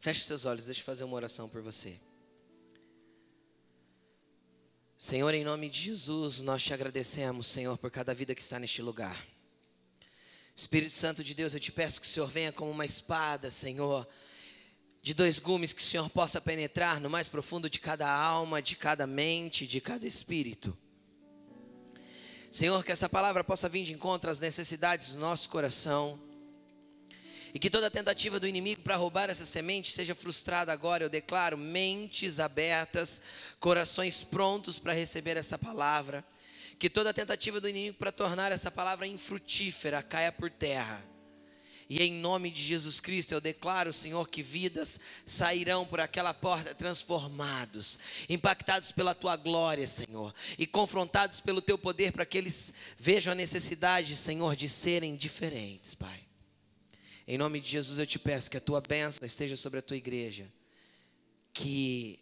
Feche seus olhos, deixa eu fazer uma oração por você. Senhor, em nome de Jesus, nós te agradecemos, Senhor, por cada vida que está neste lugar. Espírito Santo de Deus, eu te peço que o Senhor venha como uma espada, Senhor, de dois gumes, que o Senhor possa penetrar no mais profundo de cada alma, de cada mente, de cada espírito. Senhor, que essa palavra possa vir de encontro às necessidades do nosso coração. E que toda tentativa do inimigo para roubar essa semente seja frustrada agora. Eu declaro mentes abertas, corações prontos para receber essa palavra. Que toda tentativa do inimigo para tornar essa palavra infrutífera caia por terra. E em nome de Jesus Cristo eu declaro, Senhor, que vidas sairão por aquela porta transformados, impactados pela tua glória, Senhor, e confrontados pelo teu poder para que eles vejam a necessidade, Senhor, de serem diferentes, Pai. Em nome de Jesus eu te peço que a tua bênção esteja sobre a tua igreja, que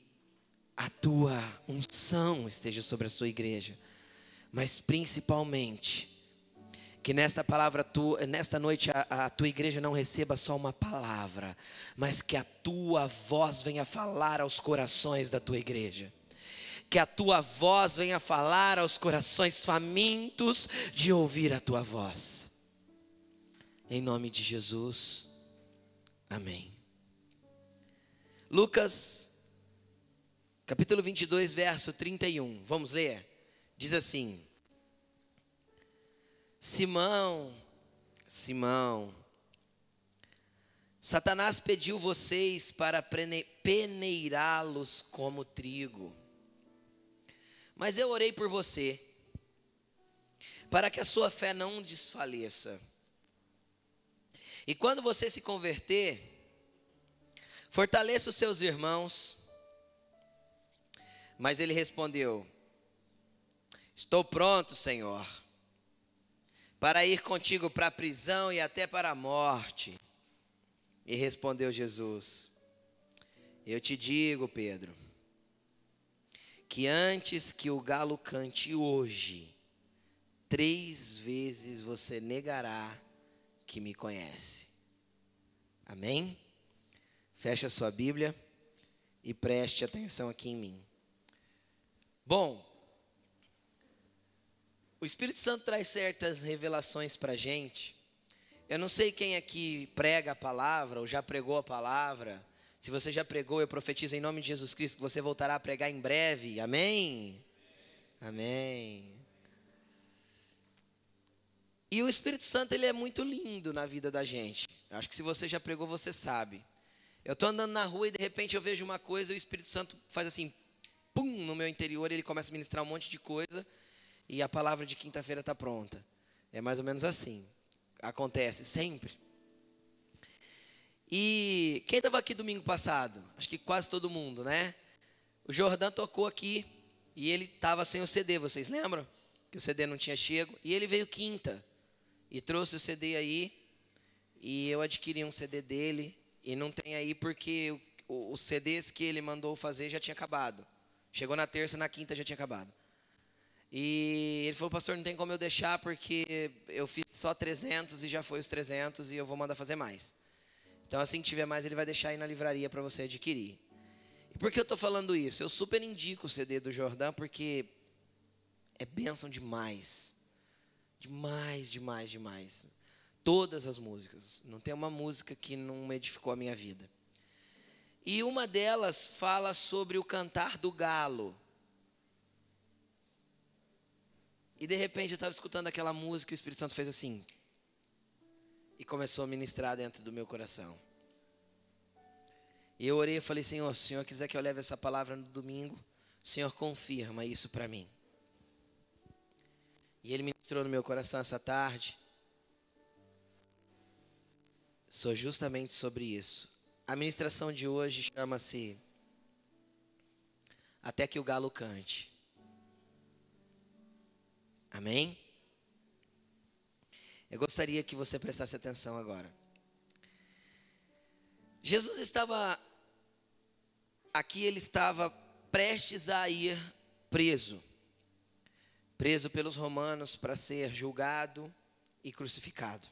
a tua unção esteja sobre a tua igreja, mas principalmente que nesta palavra tu, nesta noite a, a, tua igreja não receba só uma palavra, mas que a tua voz venha falar aos corações da tua igreja. Que a tua voz venha falar aos corações famintos de ouvir a tua voz. Em nome de Jesus. Amém. Lucas, capítulo 22, verso 31. Vamos ler? Diz assim: Simão, Simão, Satanás pediu vocês para peneirá-los como trigo. Mas eu orei por você, para que a sua fé não desfaleça. E quando você se converter, fortaleça os seus irmãos. Mas ele respondeu: Estou pronto, Senhor, para ir contigo para a prisão e até para a morte. E respondeu Jesus: Eu te digo, Pedro, que antes que o galo cante hoje, três vezes você negará que me conhece. Amém? Feche a sua Bíblia e preste atenção aqui em mim. Bom, o Espírito Santo traz certas revelações para a gente. Eu não sei quem aqui prega a palavra ou já pregou a palavra. Se você já pregou, eu profetizo em nome de Jesus Cristo que você voltará a pregar em breve. Amém? Amém. E o Espírito Santo ele é muito lindo na vida da gente. Acho que se você já pregou, você sabe. Eu estou andando na rua e de repente eu vejo uma coisa e o Espírito Santo faz assim, pum, no meu interior, ele começa a ministrar um monte de coisa e a palavra de quinta-feira está pronta. É mais ou menos assim. Acontece sempre. E quem estava aqui domingo passado? Acho que quase todo mundo, né? O Jordão tocou aqui e ele estava sem o CD, vocês lembram? Que o CD não tinha chego. E ele veio quinta e trouxe o CD aí. E eu adquiri um CD dele. E não tem aí porque os CDs que ele mandou fazer já tinha acabado. Chegou na terça, na quinta já tinha acabado. E ele falou, pastor, não tem como eu deixar porque eu fiz só 300 e já foi os 300 e eu vou mandar fazer mais. Então, assim que tiver mais, ele vai deixar aí na livraria para você adquirir. E por que eu estou falando isso? Eu super indico o CD do Jordão porque é bênção demais. Demais, demais, demais. Todas as músicas. Não tem uma música que não edificou a minha vida. E uma delas fala sobre o cantar do galo. E de repente eu estava escutando aquela música e o Espírito Santo fez assim. E começou a ministrar dentro do meu coração. E eu orei e falei, Senhor, se o Senhor quiser que eu leve essa palavra no domingo, o Senhor confirma isso para mim. E Ele ministrou no meu coração essa tarde. Sou justamente sobre isso. A ministração de hoje chama-se Até que o galo cante. Amém? Eu gostaria que você prestasse atenção agora. Jesus estava aqui, ele estava prestes a ir preso preso pelos romanos para ser julgado e crucificado.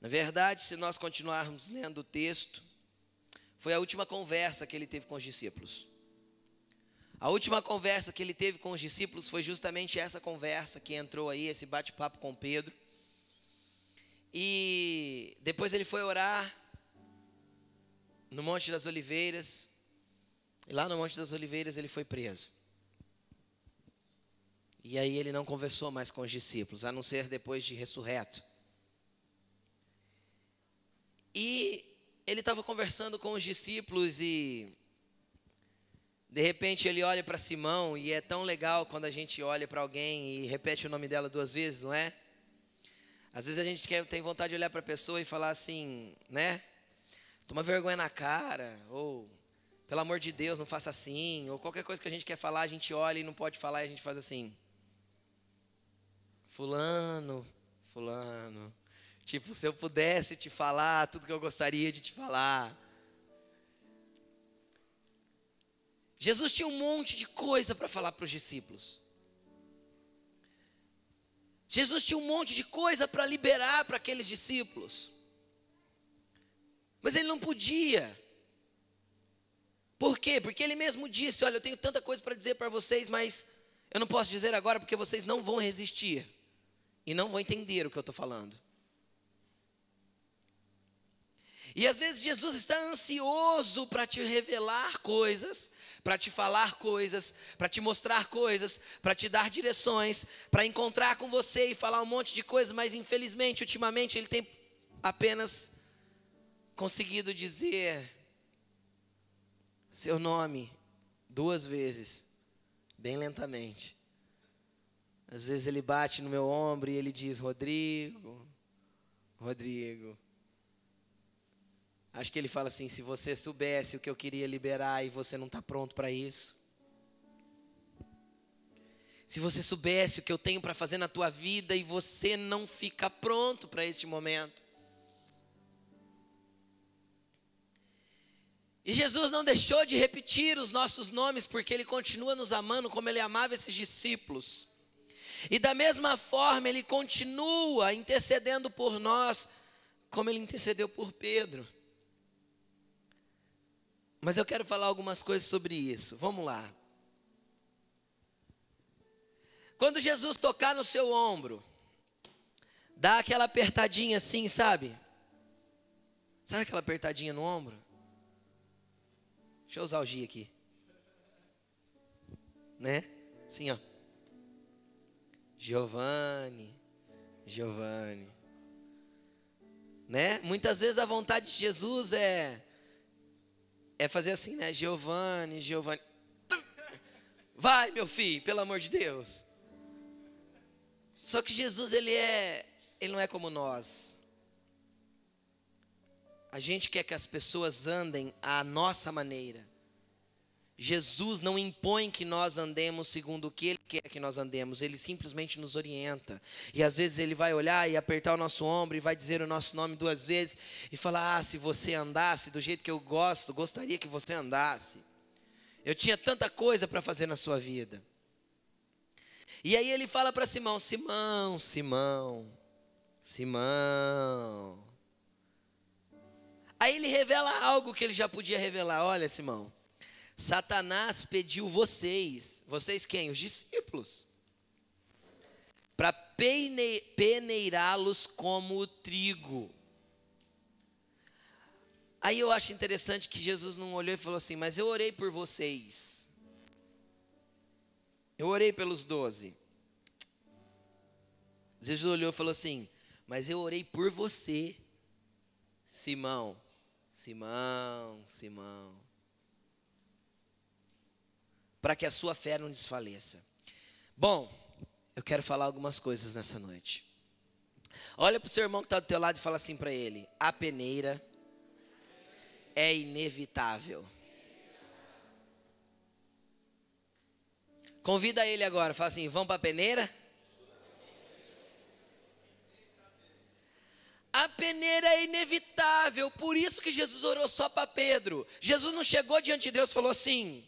Na verdade, se nós continuarmos lendo o texto, foi a última conversa que ele teve com os discípulos. A última conversa que ele teve com os discípulos foi justamente essa conversa que entrou aí, esse bate-papo com Pedro. E depois ele foi orar no Monte das Oliveiras. E lá no Monte das Oliveiras ele foi preso. E aí ele não conversou mais com os discípulos, a não ser depois de ressurreto. E ele estava conversando com os discípulos e de repente ele olha para Simão e é tão legal quando a gente olha para alguém e repete o nome dela duas vezes, não é? Às vezes a gente quer, tem vontade de olhar para a pessoa e falar assim, né? Toma vergonha na cara, ou pelo amor de Deus, não faça assim, ou qualquer coisa que a gente quer falar, a gente olha e não pode falar e a gente faz assim. Fulano, fulano. Tipo, se eu pudesse te falar tudo que eu gostaria de te falar. Jesus tinha um monte de coisa para falar para os discípulos. Jesus tinha um monte de coisa para liberar para aqueles discípulos. Mas ele não podia. Por quê? Porque ele mesmo disse: Olha, eu tenho tanta coisa para dizer para vocês, mas eu não posso dizer agora porque vocês não vão resistir e não vão entender o que eu estou falando. E às vezes Jesus está ansioso para te revelar coisas, para te falar coisas, para te mostrar coisas, para te dar direções, para encontrar com você e falar um monte de coisas, mas infelizmente, ultimamente, ele tem apenas conseguido dizer seu nome duas vezes, bem lentamente. Às vezes ele bate no meu ombro e ele diz: Rodrigo, Rodrigo. Acho que ele fala assim: se você soubesse o que eu queria liberar e você não está pronto para isso. Se você soubesse o que eu tenho para fazer na tua vida e você não fica pronto para este momento. E Jesus não deixou de repetir os nossos nomes porque ele continua nos amando como ele amava esses discípulos. E da mesma forma, ele continua intercedendo por nós, como ele intercedeu por Pedro. Mas eu quero falar algumas coisas sobre isso. Vamos lá. Quando Jesus tocar no seu ombro, dá aquela apertadinha assim, sabe? Sabe aquela apertadinha no ombro? Deixa eu usar o G aqui. Né? Assim, ó. Giovanni, Giovanni. Né? Muitas vezes a vontade de Jesus é é fazer assim, né? Giovanni, Giovanni. Vai, meu filho, pelo amor de Deus. Só que Jesus, ele é, ele não é como nós. A gente quer que as pessoas andem à nossa maneira. Jesus não impõe que nós andemos segundo o que Ele quer que nós andemos, Ele simplesmente nos orienta. E às vezes Ele vai olhar e apertar o nosso ombro e vai dizer o nosso nome duas vezes e falar: Ah, se você andasse do jeito que eu gosto, gostaria que você andasse. Eu tinha tanta coisa para fazer na sua vida. E aí ele fala para Simão: Simão, Simão, Simão. Aí ele revela algo que ele já podia revelar: Olha, Simão. Satanás pediu vocês, vocês quem? Os discípulos, para peneirá-los como trigo. Aí eu acho interessante que Jesus não olhou e falou assim: Mas eu orei por vocês. Eu orei pelos doze. Jesus olhou e falou assim: Mas eu orei por você, Simão. Simão, Simão para que a sua fé não desfaleça. Bom, eu quero falar algumas coisas nessa noite. Olha para o seu irmão que está do teu lado e fala assim para ele: a peneira é inevitável. Convida ele agora, fala assim: vamos para a peneira? A peneira é inevitável, por isso que Jesus orou só para Pedro. Jesus não chegou diante de Deus e falou assim: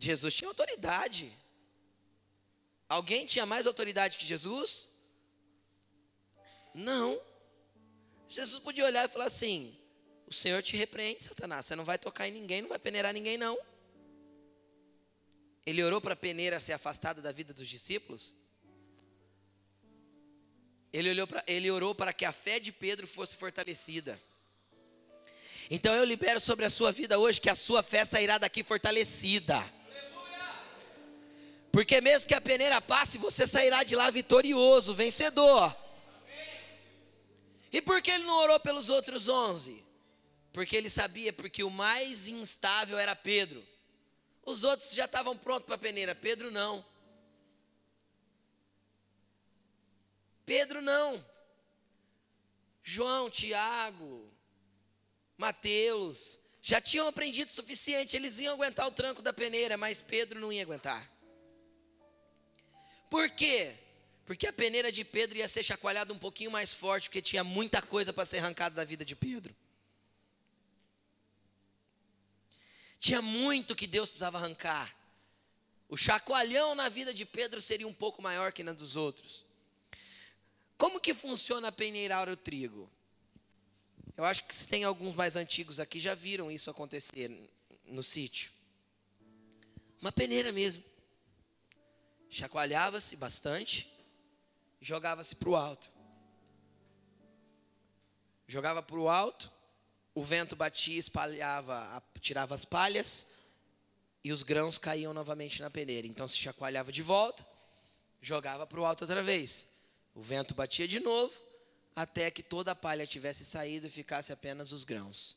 Jesus tinha autoridade. Alguém tinha mais autoridade que Jesus? Não. Jesus podia olhar e falar assim: O Senhor te repreende, Satanás. Você não vai tocar em ninguém, não vai peneirar ninguém, não. Ele orou para a peneira ser afastada da vida dos discípulos? Ele, olhou pra, ele orou para que a fé de Pedro fosse fortalecida. Então eu libero sobre a sua vida hoje que a sua fé sairá daqui fortalecida. Porque mesmo que a peneira passe, você sairá de lá vitorioso, vencedor. E por que ele não orou pelos outros onze? Porque ele sabia, porque o mais instável era Pedro. Os outros já estavam prontos para a peneira, Pedro não. Pedro não. João, Tiago, Mateus, já tinham aprendido o suficiente, eles iam aguentar o tranco da peneira, mas Pedro não ia aguentar. Por quê? Porque a peneira de Pedro ia ser chacoalhada um pouquinho mais forte, porque tinha muita coisa para ser arrancada da vida de Pedro. Tinha muito que Deus precisava arrancar. O chacoalhão na vida de Pedro seria um pouco maior que na dos outros. Como que funciona peneirar o trigo? Eu acho que se tem alguns mais antigos aqui já viram isso acontecer no sítio. Uma peneira mesmo. Chacoalhava-se bastante, jogava-se para o alto. Jogava para o alto, o vento batia, espalhava, tirava as palhas e os grãos caíam novamente na peneira. Então se chacoalhava de volta, jogava para o alto outra vez. O vento batia de novo, até que toda a palha tivesse saído e ficasse apenas os grãos.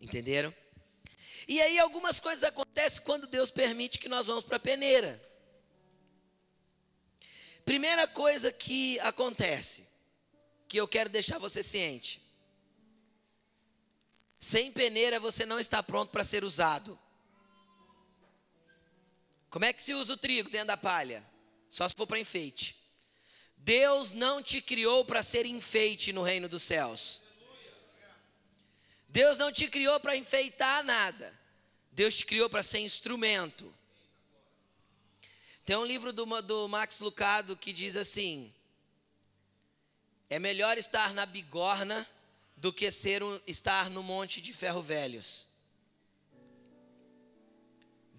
Entenderam? E aí algumas coisas acontecem quando Deus permite que nós vamos para a peneira. Primeira coisa que acontece, que eu quero deixar você ciente. Sem peneira você não está pronto para ser usado. Como é que se usa o trigo dentro da palha? Só se for para enfeite. Deus não te criou para ser enfeite no reino dos céus. Deus não te criou para enfeitar nada. Deus te criou para ser instrumento. Tem um livro do, do Max Lucado que diz assim: é melhor estar na bigorna do que ser um, estar no monte de ferro velhos.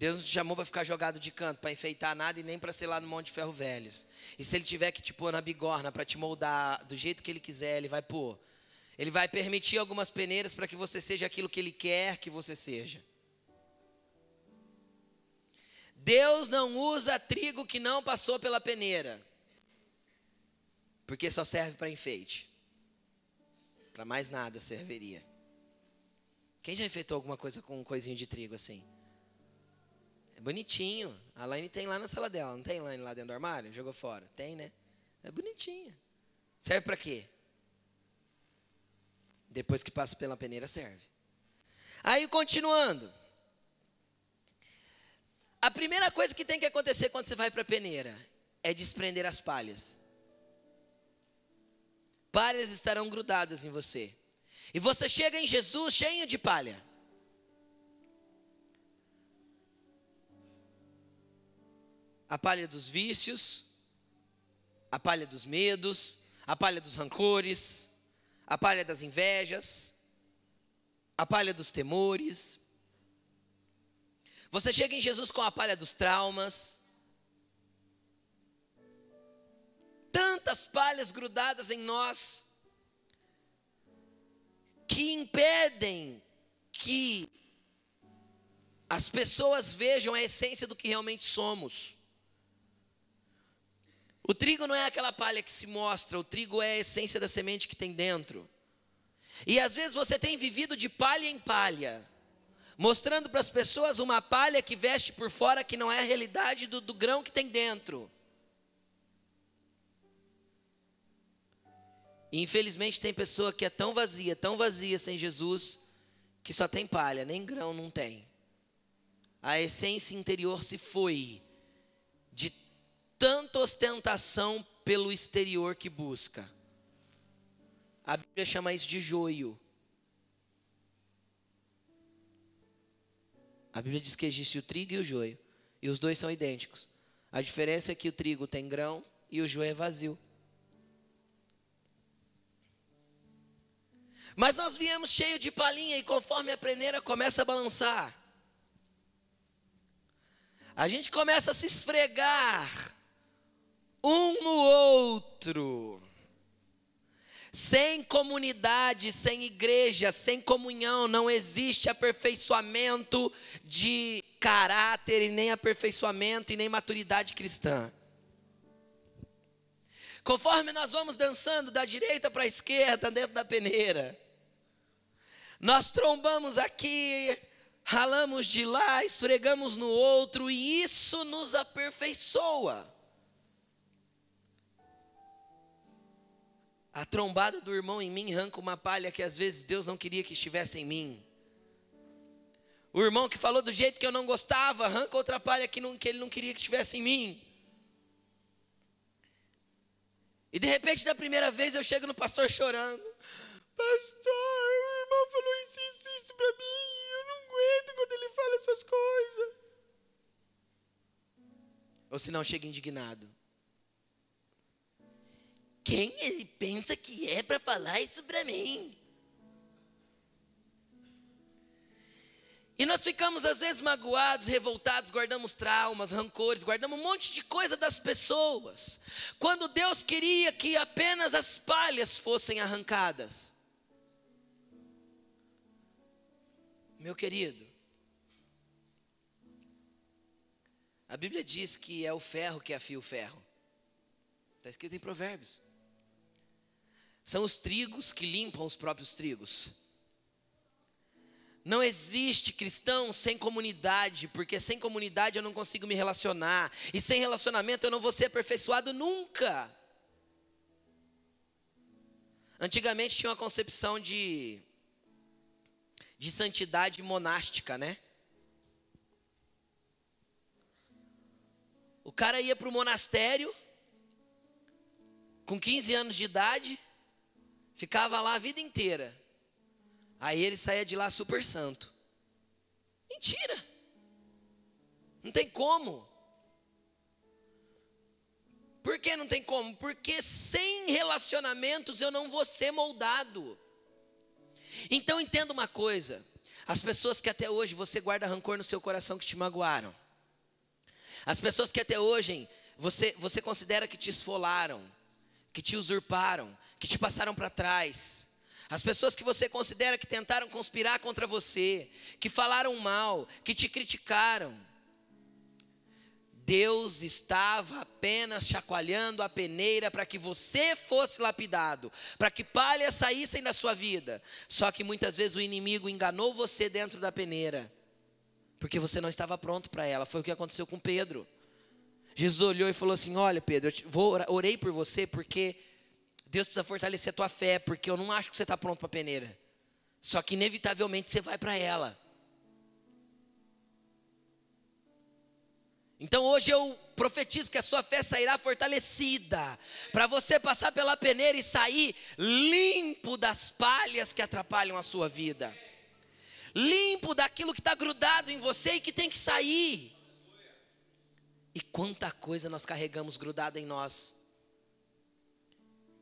Deus não te chamou para ficar jogado de canto, para enfeitar nada e nem para ser lá no Monte de Ferro Velhos. E se ele tiver que te pôr na bigorna para te moldar do jeito que ele quiser, ele vai pôr. Ele vai permitir algumas peneiras para que você seja aquilo que ele quer que você seja. Deus não usa trigo que não passou pela peneira, porque só serve para enfeite. Para mais nada serviria. Quem já enfeitou alguma coisa com um coisinho de trigo assim? É bonitinho. A Laine tem lá na sala dela. Não tem Laine lá dentro do armário? Jogou fora? Tem, né? É bonitinho. Serve para quê? Depois que passa pela peneira, serve. Aí, continuando. A primeira coisa que tem que acontecer quando você vai para a peneira é desprender as palhas. Palhas estarão grudadas em você. E você chega em Jesus cheio de palha. a palha dos vícios, a palha dos medos, a palha dos rancores, a palha das invejas, a palha dos temores. Você chega em Jesus com a palha dos traumas. Tantas palhas grudadas em nós que impedem que as pessoas vejam a essência do que realmente somos. O trigo não é aquela palha que se mostra, o trigo é a essência da semente que tem dentro. E às vezes você tem vivido de palha em palha, mostrando para as pessoas uma palha que veste por fora que não é a realidade do, do grão que tem dentro. E infelizmente tem pessoa que é tão vazia, tão vazia sem Jesus, que só tem palha, nem grão não tem. A essência interior se foi tanta ostentação pelo exterior que busca. A Bíblia chama isso de joio. A Bíblia diz que existe o trigo e o joio, e os dois são idênticos. A diferença é que o trigo tem grão e o joio é vazio. Mas nós viemos cheio de palhinha e conforme a peneira começa a balançar, a gente começa a se esfregar um no outro. Sem comunidade, sem igreja, sem comunhão, não existe aperfeiçoamento de caráter, e nem aperfeiçoamento e nem maturidade cristã. Conforme nós vamos dançando da direita para a esquerda dentro da peneira, nós trombamos aqui, ralamos de lá, esfregamos no outro, e isso nos aperfeiçoa. A trombada do irmão em mim arranca uma palha que às vezes Deus não queria que estivesse em mim. O irmão que falou do jeito que eu não gostava, arranca outra palha que, não, que ele não queria que estivesse em mim. E de repente, da primeira vez, eu chego no pastor chorando. Pastor, o irmão falou isso, isso, isso para mim. Eu não aguento quando ele fala essas coisas. Ou se não, chega indignado. Quem ele pensa que é para falar isso para mim? E nós ficamos às vezes magoados, revoltados, guardamos traumas, rancores, guardamos um monte de coisa das pessoas. Quando Deus queria que apenas as palhas fossem arrancadas. Meu querido, a Bíblia diz que é o ferro que afia o ferro. Está escrito em Provérbios. São os trigos que limpam os próprios trigos. Não existe cristão sem comunidade, porque sem comunidade eu não consigo me relacionar, e sem relacionamento eu não vou ser aperfeiçoado nunca. Antigamente tinha uma concepção de, de santidade monástica, né? O cara ia para o monastério, com 15 anos de idade, ficava lá a vida inteira. Aí ele saía de lá super santo. Mentira. Não tem como. Por que não tem como? Porque sem relacionamentos eu não vou ser moldado. Então entenda uma coisa: as pessoas que até hoje você guarda rancor no seu coração que te magoaram, as pessoas que até hoje você, você considera que te esfolaram, que te usurparam, que te passaram para trás. As pessoas que você considera que tentaram conspirar contra você, que falaram mal, que te criticaram. Deus estava apenas chacoalhando a peneira para que você fosse lapidado, para que palhas saíssem da sua vida. Só que muitas vezes o inimigo enganou você dentro da peneira, porque você não estava pronto para ela. Foi o que aconteceu com Pedro. Jesus olhou e falou assim: Olha, Pedro, eu vou, orei por você porque Deus precisa fortalecer a tua fé, porque eu não acho que você está pronto para a peneira. Só que inevitavelmente você vai para ela. Então hoje eu profetizo que a sua fé sairá fortalecida, para você passar pela peneira e sair limpo das palhas que atrapalham a sua vida, limpo daquilo que está grudado em você e que tem que sair. E quanta coisa nós carregamos grudada em nós.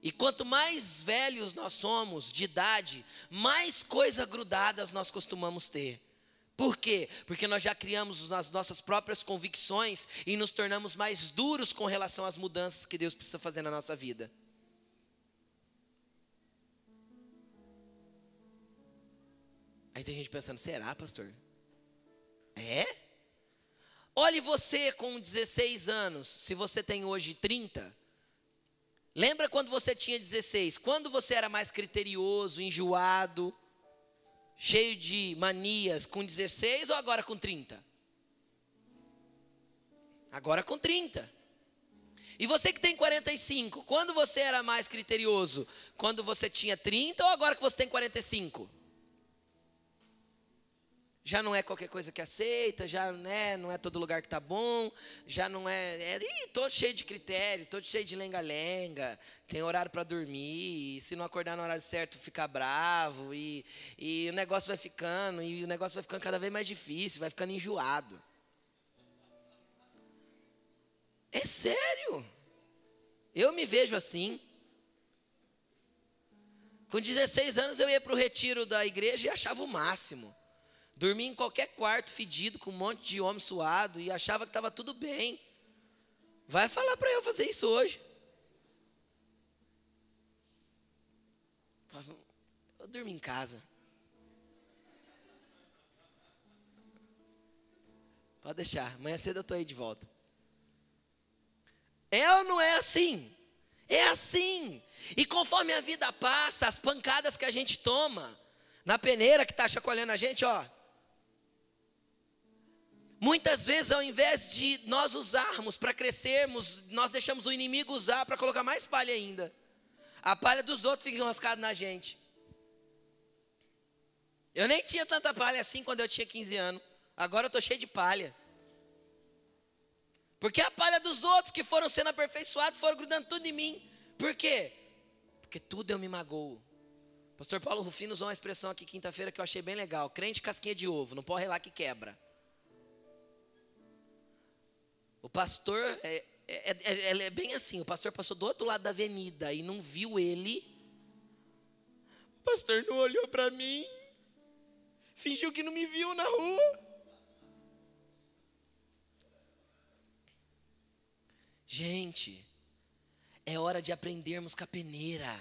E quanto mais velhos nós somos de idade, mais coisas grudadas nós costumamos ter. Por quê? Porque nós já criamos as nossas próprias convicções e nos tornamos mais duros com relação às mudanças que Deus precisa fazer na nossa vida. Aí tem gente pensando: será, pastor? É? Olhe você com 16 anos, se você tem hoje 30, Lembra quando você tinha 16? Quando você era mais criterioso, enjoado, cheio de manias, com 16 ou agora com 30? Agora com 30. E você que tem 45, quando você era mais criterioso? Quando você tinha 30 ou agora que você tem 45? Já não é qualquer coisa que aceita, já né, não é todo lugar que está bom, já não é, é ih, todo cheio de critério, todo cheio de lenga-lenga, tem horário para dormir, se não acordar no horário certo fica bravo, e, e o negócio vai ficando, e o negócio vai ficando cada vez mais difícil, vai ficando enjoado. É sério. Eu me vejo assim. Com 16 anos eu ia para o retiro da igreja e achava o máximo. Dormia em qualquer quarto fedido, com um monte de homem suado, e achava que estava tudo bem. Vai falar para eu fazer isso hoje. Eu durmo em casa. Pode deixar, amanhã cedo eu estou aí de volta. É ou não é assim? É assim. E conforme a vida passa, as pancadas que a gente toma, na peneira que está chacoalhando a gente, ó. Muitas vezes, ao invés de nós usarmos para crescermos, nós deixamos o inimigo usar para colocar mais palha ainda. A palha dos outros fica enroscada na gente. Eu nem tinha tanta palha assim quando eu tinha 15 anos. Agora eu estou cheio de palha. Porque a palha dos outros que foram sendo aperfeiçoados foram grudando tudo em mim. Por quê? Porque tudo eu me magoo. Pastor Paulo Rufino usou uma expressão aqui quinta-feira que eu achei bem legal. Crente casquinha de ovo, não pode relar que quebra. O pastor é, é, é, é, bem assim, o pastor passou do outro lado da avenida e não viu ele. O pastor não olhou para mim. Fingiu que não me viu na rua. Gente, é hora de aprendermos com a peneira.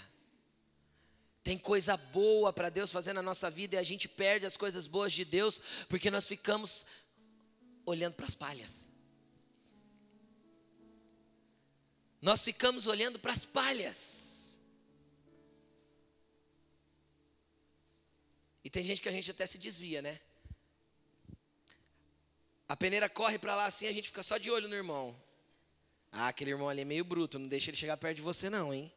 Tem coisa boa para Deus fazer na nossa vida e a gente perde as coisas boas de Deus porque nós ficamos olhando para as palhas. Nós ficamos olhando para as palhas. E tem gente que a gente até se desvia, né? A peneira corre para lá assim, a gente fica só de olho no irmão. Ah, aquele irmão ali é meio bruto, não deixa ele chegar perto de você não, hein?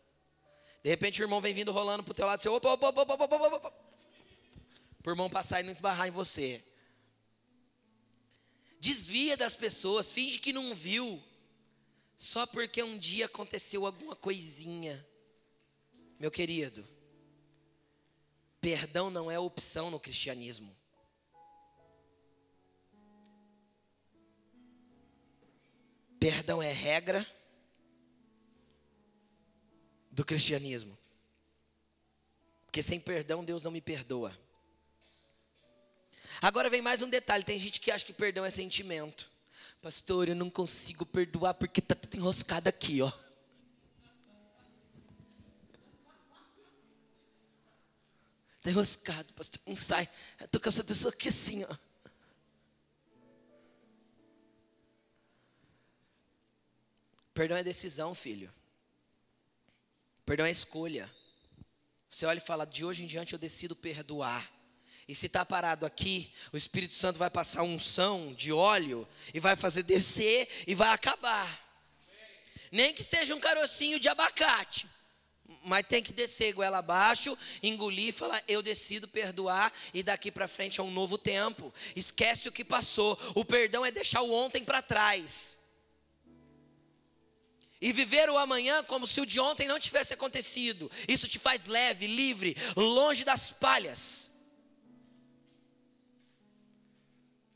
De repente o irmão vem vindo rolando pro teu lado, você opa, opa, opa, opa, opa, opa, Por irmão passar e não esbarrar em você. Desvia das pessoas, finge que não viu. Só porque um dia aconteceu alguma coisinha. Meu querido, perdão não é opção no cristianismo. Perdão é regra do cristianismo. Porque sem perdão Deus não me perdoa. Agora vem mais um detalhe: tem gente que acha que perdão é sentimento. Pastor, eu não consigo perdoar porque está tudo enroscado aqui, ó. Está enroscado, pastor. Não sai. Estou com essa pessoa aqui assim, ó. Perdão é decisão, filho. Perdão é escolha. Você olha e fala: de hoje em diante eu decido perdoar. E se está parado aqui, o Espírito Santo vai passar unção de óleo e vai fazer descer e vai acabar. Nem que seja um carocinho de abacate. Mas tem que descer goela abaixo, engolir falar: Eu decido perdoar e daqui para frente é um novo tempo. Esquece o que passou. O perdão é deixar o ontem para trás e viver o amanhã como se o de ontem não tivesse acontecido. Isso te faz leve, livre, longe das palhas.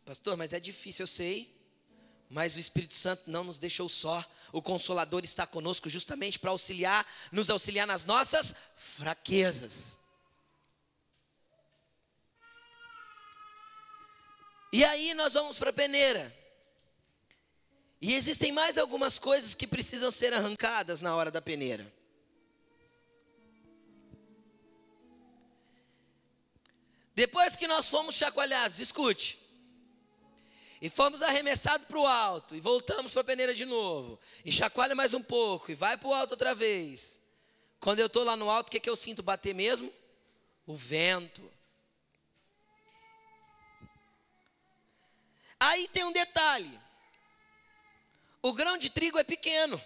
Pastor, mas é difícil, eu sei. Mas o Espírito Santo não nos deixou só. O Consolador está conosco justamente para auxiliar, nos auxiliar nas nossas fraquezas. E aí nós vamos para a peneira. E existem mais algumas coisas que precisam ser arrancadas na hora da peneira. Depois que nós fomos chacoalhados, escute, e fomos arremessados para o alto, e voltamos para a peneira de novo, e chacoalha mais um pouco, e vai para o alto outra vez. Quando eu estou lá no alto, o que, que eu sinto bater mesmo? O vento. Aí tem um detalhe. O grão de trigo é pequeno.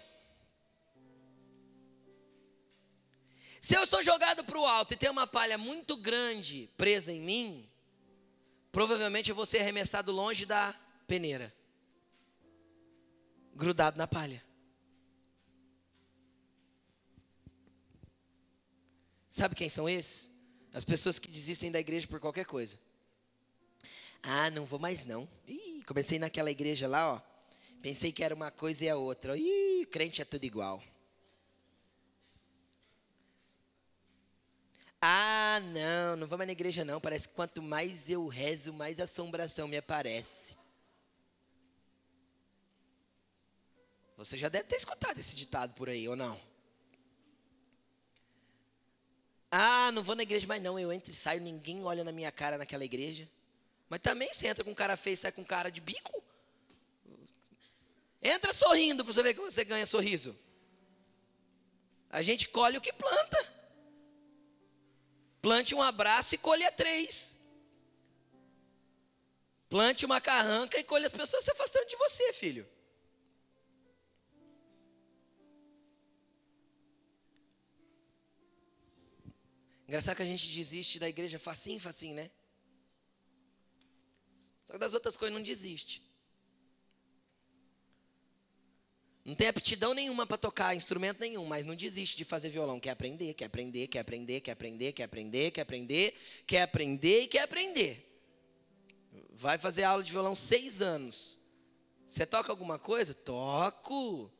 Se eu sou jogado para o alto e tem uma palha muito grande presa em mim, provavelmente eu vou ser arremessado longe da peneira, grudado na palha. Sabe quem são esses? As pessoas que desistem da igreja por qualquer coisa. Ah, não vou mais não. Ih, comecei naquela igreja lá, ó. Pensei que era uma coisa e a outra. Ih, crente é tudo igual. Ah, não, não vou mais na igreja não. Parece que quanto mais eu rezo, mais assombração me aparece. Você já deve ter escutado esse ditado por aí, ou não? Ah, não vou na igreja mais não. Eu entro e saio, ninguém olha na minha cara naquela igreja. Mas também você entra com cara feio e sai com cara de bico. Entra sorrindo para você ver que você ganha sorriso. A gente colhe o que planta. Plante um abraço e colha três. Plante uma carranca e colhe as pessoas se afastando de você, filho. Engraçado que a gente desiste da igreja facinho, facinho, né? Só que das outras coisas não desiste. Não tem aptidão nenhuma para tocar instrumento nenhum, mas não desiste de fazer violão. Quer aprender, quer aprender, quer aprender, quer aprender, quer aprender, quer aprender, quer aprender e quer aprender. Vai fazer aula de violão seis anos. Você toca alguma coisa? Toco.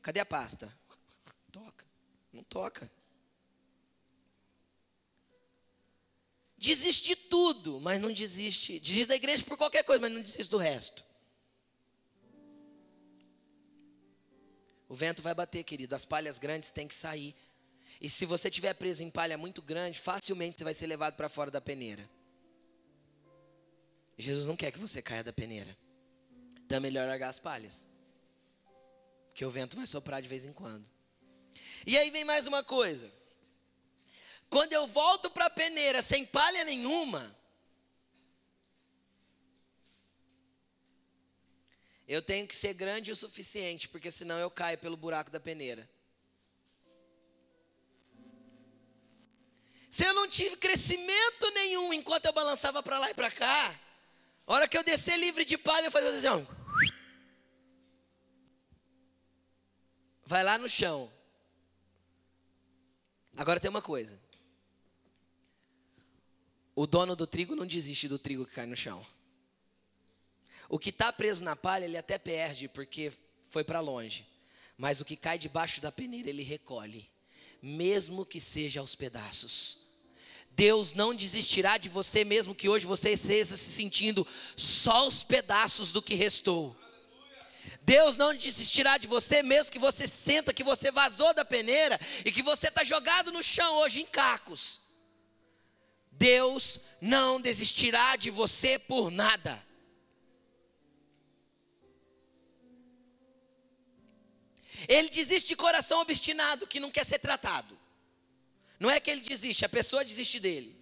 Cadê a pasta? Toca. Não toca. Desiste de tudo, mas não desiste. Desiste da igreja por qualquer coisa, mas não desiste do resto. O vento vai bater, querido. As palhas grandes têm que sair. E se você estiver preso em palha muito grande, facilmente você vai ser levado para fora da peneira. Jesus não quer que você caia da peneira. Então é melhor largar as palhas. Porque o vento vai soprar de vez em quando. E aí vem mais uma coisa. Quando eu volto para a peneira sem palha nenhuma, Eu tenho que ser grande o suficiente, porque senão eu caio pelo buraco da peneira. Se eu não tive crescimento nenhum enquanto eu balançava para lá e para cá, a hora que eu descer livre de palha, eu fazia assim, ó. Vai lá no chão. Agora tem uma coisa. O dono do trigo não desiste do trigo que cai no chão. O que está preso na palha, ele até perde, porque foi para longe. Mas o que cai debaixo da peneira, ele recolhe, mesmo que seja aos pedaços. Deus não desistirá de você, mesmo que hoje você esteja se sentindo só os pedaços do que restou. Deus não desistirá de você, mesmo que você senta que você vazou da peneira e que você está jogado no chão hoje em cacos. Deus não desistirá de você por nada. Ele desiste de coração obstinado que não quer ser tratado. Não é que ele desiste, a pessoa desiste dele.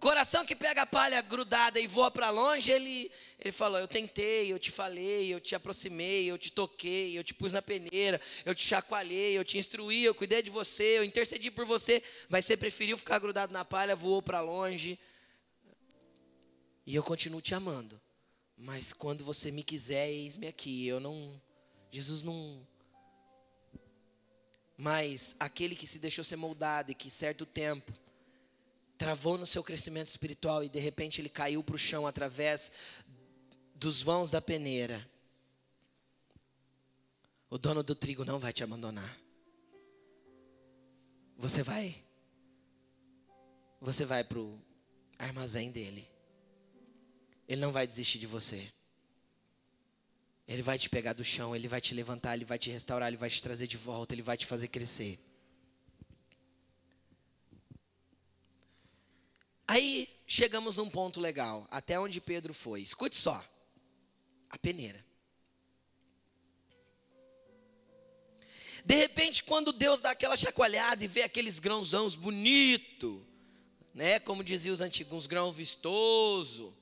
Coração que pega a palha grudada e voa para longe, ele, ele falou: Eu tentei, eu te falei, eu te aproximei, eu te toquei, eu te pus na peneira, eu te chacoalhei, eu te instruí, eu cuidei de você, eu intercedi por você, mas você preferiu ficar grudado na palha, voou para longe. E eu continuo te amando. Mas quando você me quiser, eis-me aqui. Eu não. Jesus não. Mas aquele que se deixou ser moldado e que certo tempo travou no seu crescimento espiritual e de repente ele caiu para o chão através dos vãos da peneira. O dono do trigo não vai te abandonar. Você vai. Você vai para o armazém dele. Ele não vai desistir de você. Ele vai te pegar do chão, ele vai te levantar, ele vai te restaurar, ele vai te trazer de volta, ele vai te fazer crescer. Aí chegamos num ponto legal, até onde Pedro foi. Escute só. A peneira. De repente, quando Deus dá aquela chacoalhada e vê aqueles grãozãos bonito, né, como diziam os antigos, uns grãos vistoso.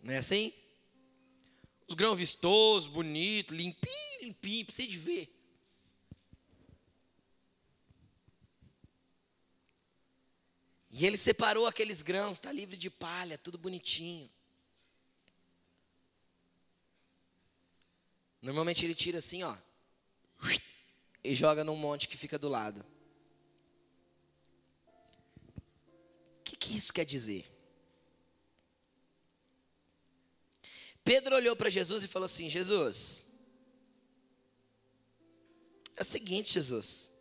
Não é assim? Os grãos vistosos, bonitos, limpinho, limpinho, precisa de ver. E ele separou aqueles grãos, está livre de palha, tudo bonitinho. Normalmente ele tira assim, ó, e joga num monte que fica do lado. O que, que isso quer dizer? Pedro olhou para Jesus e falou assim: Jesus, é o seguinte, Jesus,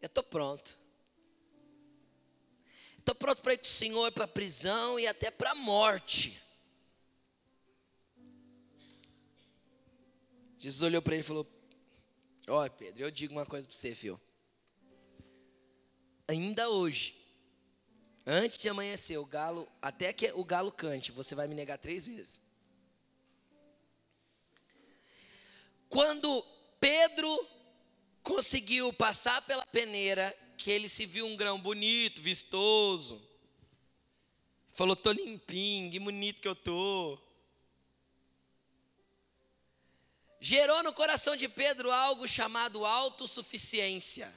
eu estou pronto. Estou pronto para ir com o Senhor para a prisão e até para a morte. Jesus olhou para ele e falou: Olha, Pedro, eu digo uma coisa para você, filho. Ainda hoje, antes de amanhecer, o galo, até que o galo cante, você vai me negar três vezes. Quando Pedro conseguiu passar pela peneira, que ele se viu um grão bonito, vistoso. Falou, tô limpinho, que bonito que eu tô. Gerou no coração de Pedro algo chamado autossuficiência.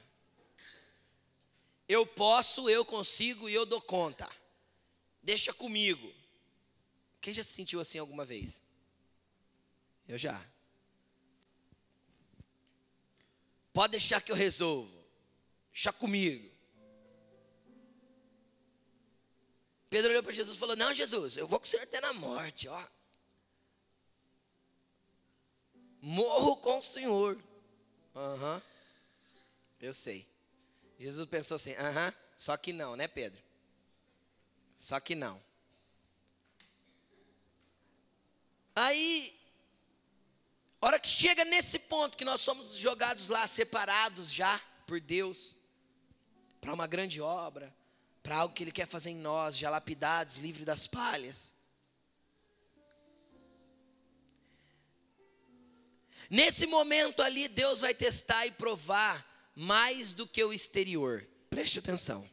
Eu posso, eu consigo e eu dou conta. Deixa comigo. Quem já se sentiu assim alguma vez? Eu já. Pode deixar que eu resolvo. Deixa comigo. Pedro olhou para Jesus e falou: Não, Jesus, eu vou com o senhor até na morte, ó. Morro com o senhor. Aham. Uhum. Eu sei. Jesus pensou assim: Aham, uhum, só que não, né, Pedro? Só que não. Aí hora que chega nesse ponto que nós somos jogados lá, separados já por Deus, para uma grande obra, para algo que Ele quer fazer em nós, já lapidados, livre das palhas. Nesse momento ali, Deus vai testar e provar mais do que o exterior. Preste atenção.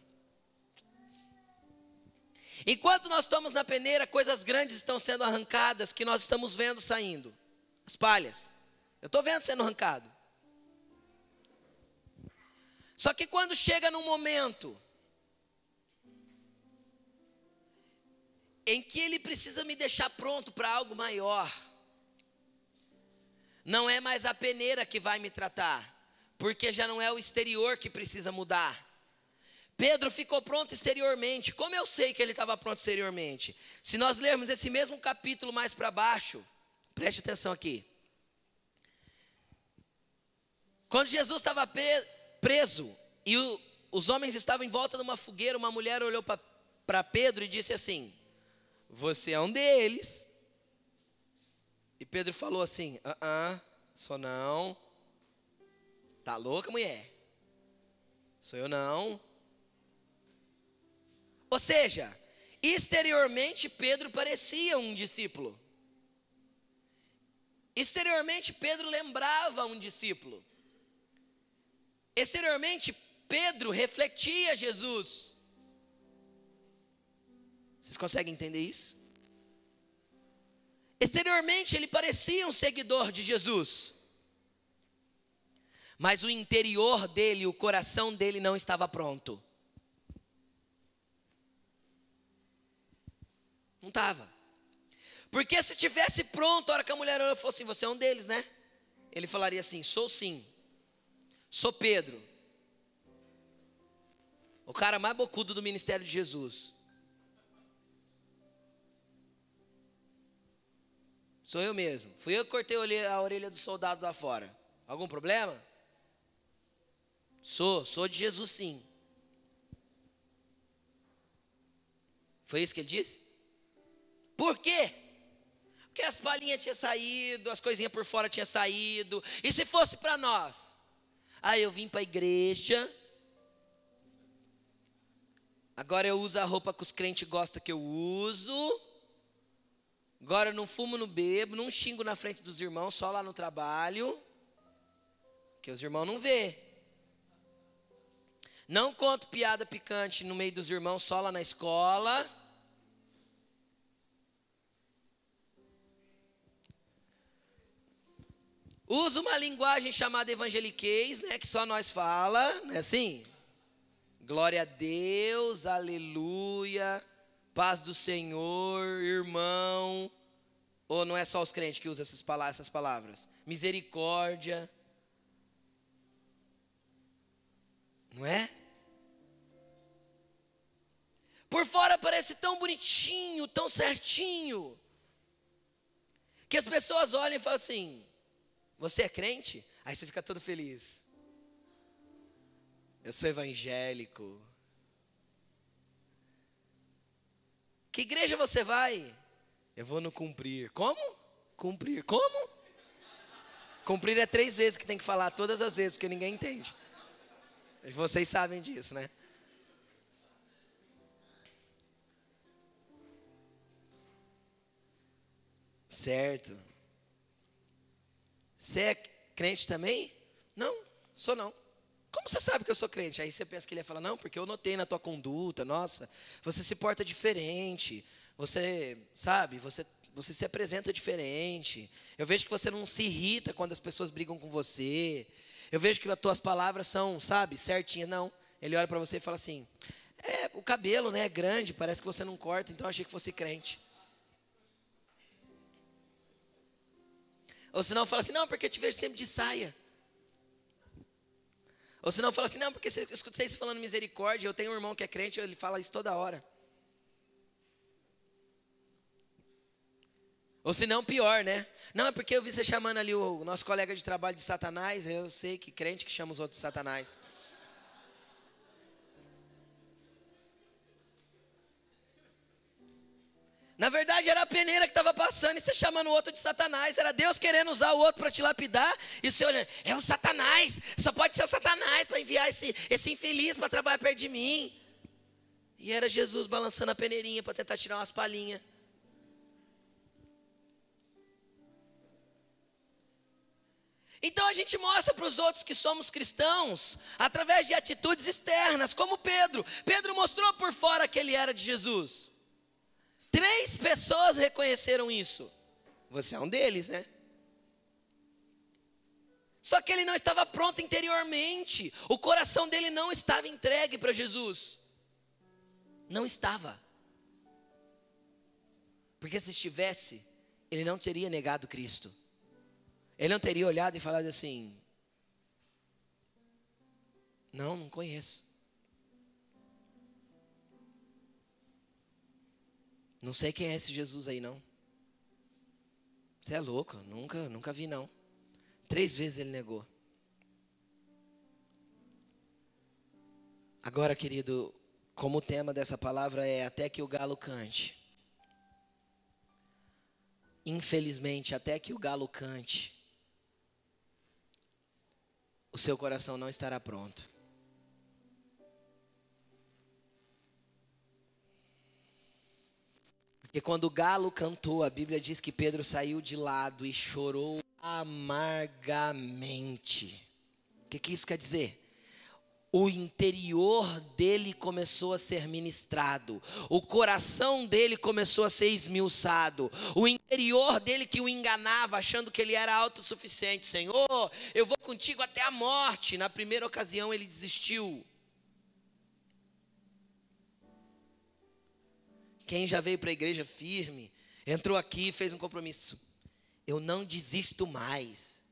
Enquanto nós estamos na peneira, coisas grandes estão sendo arrancadas que nós estamos vendo saindo as palhas. Eu estou vendo sendo arrancado. Só que quando chega num momento em que ele precisa me deixar pronto para algo maior, não é mais a peneira que vai me tratar, porque já não é o exterior que precisa mudar. Pedro ficou pronto exteriormente. Como eu sei que ele estava pronto exteriormente? Se nós lermos esse mesmo capítulo mais para baixo, Preste atenção aqui. Quando Jesus estava preso e o, os homens estavam em volta de uma fogueira, uma mulher olhou para Pedro e disse assim: Você é um deles. E Pedro falou assim: Ah, ah sou não. Tá louca, mulher? Sou eu não. Ou seja, exteriormente Pedro parecia um discípulo. Exteriormente, Pedro lembrava um discípulo. Exteriormente, Pedro refletia Jesus. Vocês conseguem entender isso? Exteriormente, ele parecia um seguidor de Jesus. Mas o interior dele, o coração dele não estava pronto. Não estava. Porque se tivesse pronto, a hora que a mulher olhou, falou assim: Você é um deles, né? Ele falaria assim: Sou sim. Sou Pedro. O cara mais bocudo do ministério de Jesus. Sou eu mesmo. Fui eu que cortei a orelha do soldado lá fora. Algum problema? Sou, sou de Jesus sim. Foi isso que ele disse? Por quê? Porque as palhinhas tinham saído, as coisinhas por fora tinham saído. E se fosse para nós? Aí eu vim para a igreja. Agora eu uso a roupa que os crentes gostam que eu uso. Agora eu não fumo, não bebo, não xingo na frente dos irmãos, só lá no trabalho. Que os irmãos não vê. Não conto piada picante no meio dos irmãos, só lá na escola. Usa uma linguagem chamada evangeliquez, né, que só nós fala, não é assim? Glória a Deus, aleluia, paz do Senhor, irmão. Ou não é só os crentes que usam essas palavras, essas palavras? Misericórdia. Não é? Por fora parece tão bonitinho, tão certinho, que as pessoas olham e falam assim: você é crente? Aí você fica todo feliz. Eu sou evangélico. Que igreja você vai? Eu vou no cumprir. Como? Cumprir. Como? Cumprir é três vezes que tem que falar, todas as vezes, porque ninguém entende. Vocês sabem disso, né? Certo. Você é crente também? Não, sou não. Como você sabe que eu sou crente? Aí você pensa que ele ia falar, não, porque eu notei na tua conduta, nossa, você se porta diferente, você, sabe, você, você se apresenta diferente. Eu vejo que você não se irrita quando as pessoas brigam com você. Eu vejo que as tuas palavras são, sabe, certinhas. Não, ele olha para você e fala assim, é, o cabelo, né, é grande, parece que você não corta, então eu achei que fosse crente. Ou senão fala assim, não, porque eu te vejo sempre de saia. Ou senão fala assim, não, porque eu escutei você falando misericórdia, eu tenho um irmão que é crente, ele fala isso toda hora. Ou se não, pior, né? Não, é porque eu vi você chamando ali o nosso colega de trabalho de Satanás, eu sei que crente que chama os outros de Satanás. Na verdade, era a peneira que estava passando e você chamando o outro de Satanás. Era Deus querendo usar o outro para te lapidar. E você olhando, é o Satanás. Só pode ser o Satanás para enviar esse, esse infeliz para trabalhar perto de mim. E era Jesus balançando a peneirinha para tentar tirar umas palhinhas. Então a gente mostra para os outros que somos cristãos através de atitudes externas, como Pedro. Pedro mostrou por fora que ele era de Jesus. Três pessoas reconheceram isso. Você é um deles, né? Só que ele não estava pronto interiormente. O coração dele não estava entregue para Jesus. Não estava. Porque se estivesse, ele não teria negado Cristo. Ele não teria olhado e falado assim: Não, não conheço. Não sei quem é esse Jesus aí, não. Você é louco, nunca, nunca vi, não. Três vezes ele negou. Agora, querido, como o tema dessa palavra é até que o galo cante. Infelizmente, até que o galo cante, o seu coração não estará pronto. E quando o galo cantou, a Bíblia diz que Pedro saiu de lado e chorou amargamente. O que, que isso quer dizer? o interior dele começou a ser ministrado, o coração dele começou a ser esmiuçado, o interior dele que o enganava, achando que ele era autossuficiente, Senhor, eu vou contigo até a morte. Na primeira ocasião ele desistiu. Quem já veio para a igreja firme, entrou aqui e fez um compromisso. Eu não desisto mais.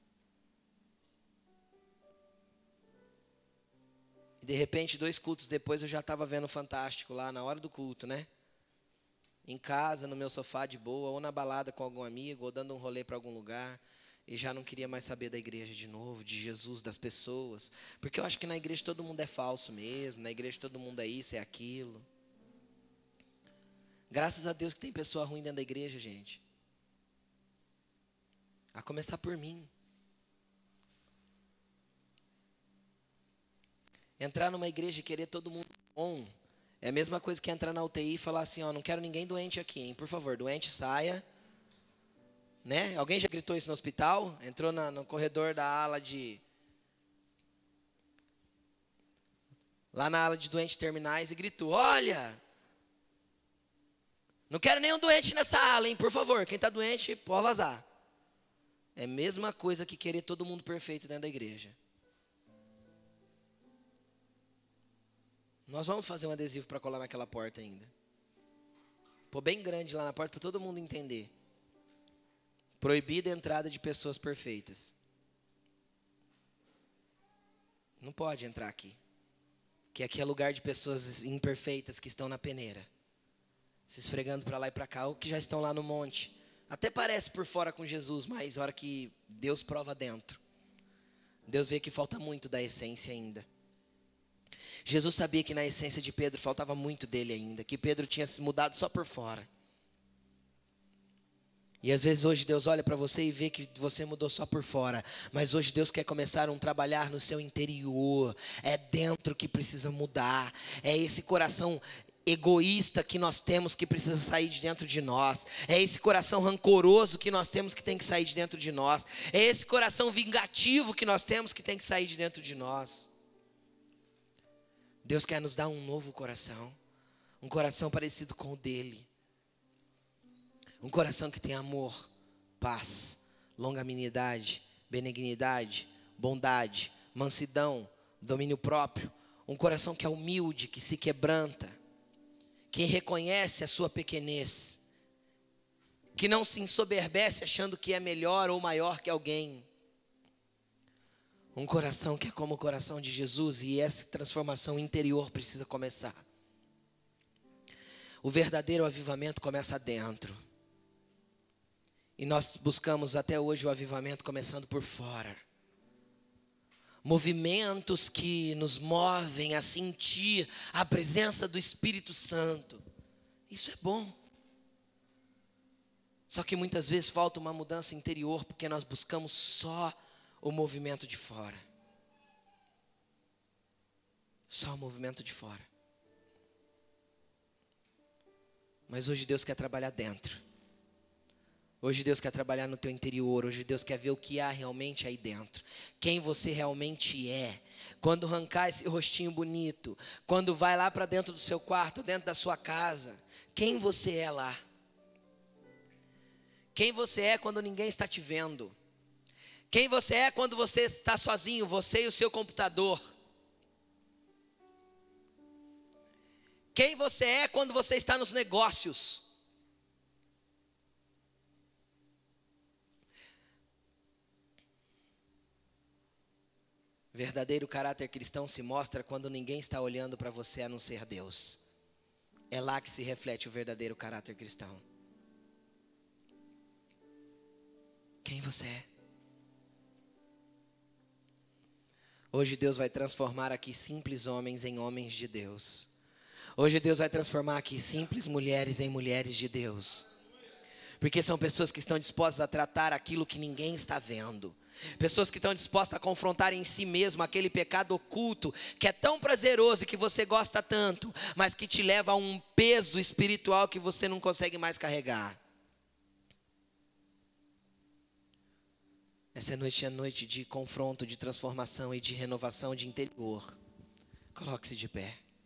E de repente, dois cultos depois, eu já estava vendo Fantástico lá na hora do culto, né? Em casa, no meu sofá de boa, ou na balada com algum amigo, ou dando um rolê para algum lugar. E já não queria mais saber da igreja de novo, de Jesus, das pessoas. Porque eu acho que na igreja todo mundo é falso mesmo, na igreja todo mundo é isso, é aquilo. Graças a Deus que tem pessoa ruim dentro da igreja, gente. A começar por mim. Entrar numa igreja e querer todo mundo bom é a mesma coisa que entrar na UTI e falar assim, ó, não quero ninguém doente aqui, hein? Por favor, doente saia. Né? Alguém já gritou isso no hospital? Entrou na, no corredor da ala de lá na ala de doentes terminais e gritou: "Olha, não quero nenhum doente nessa ala, hein? Por favor, quem está doente, pode vazar. É a mesma coisa que querer todo mundo perfeito dentro da igreja. Nós vamos fazer um adesivo para colar naquela porta ainda. Pô, bem grande lá na porta para todo mundo entender. Proibida a entrada de pessoas perfeitas. Não pode entrar aqui. Que aqui é lugar de pessoas imperfeitas que estão na peneira se esfregando para lá e para cá, ou que já estão lá no monte. Até parece por fora com Jesus, mas hora que Deus prova dentro, Deus vê que falta muito da essência ainda. Jesus sabia que na essência de Pedro faltava muito dele ainda, que Pedro tinha se mudado só por fora. E às vezes hoje Deus olha para você e vê que você mudou só por fora, mas hoje Deus quer começar um trabalhar no seu interior. É dentro que precisa mudar. É esse coração egoísta que nós temos que precisa sair de dentro de nós. É esse coração rancoroso que nós temos que tem que sair de dentro de nós. É esse coração vingativo que nós temos que tem que sair de dentro de nós. Deus quer nos dar um novo coração, um coração parecido com o dele. Um coração que tem amor, paz, longanimidade, benignidade, bondade, mansidão, domínio próprio. Um coração que é humilde, que se quebranta, que reconhece a sua pequenez, que não se ensoberbece achando que é melhor ou maior que alguém. Um coração que é como o coração de Jesus e essa transformação interior precisa começar. O verdadeiro avivamento começa dentro. E nós buscamos até hoje o avivamento começando por fora. Movimentos que nos movem a sentir a presença do Espírito Santo. Isso é bom. Só que muitas vezes falta uma mudança interior porque nós buscamos só o movimento de fora. Só o movimento de fora. Mas hoje Deus quer trabalhar dentro. Hoje Deus quer trabalhar no teu interior, hoje Deus quer ver o que há realmente aí dentro. Quem você realmente é. Quando arrancar esse rostinho bonito, quando vai lá para dentro do seu quarto, dentro da sua casa, quem você é lá? Quem você é quando ninguém está te vendo? Quem você é quando você está sozinho, você e o seu computador? Quem você é quando você está nos negócios? Verdadeiro caráter cristão se mostra quando ninguém está olhando para você a não ser Deus. É lá que se reflete o verdadeiro caráter cristão. Quem você é? Hoje Deus vai transformar aqui simples homens em homens de Deus. Hoje Deus vai transformar aqui simples mulheres em mulheres de Deus. Porque são pessoas que estão dispostas a tratar aquilo que ninguém está vendo. Pessoas que estão dispostas a confrontar em si mesmo aquele pecado oculto que é tão prazeroso e que você gosta tanto, mas que te leva a um peso espiritual que você não consegue mais carregar. Essa noite é noite de confronto, de transformação e de renovação de interior. Coloque-se de pé.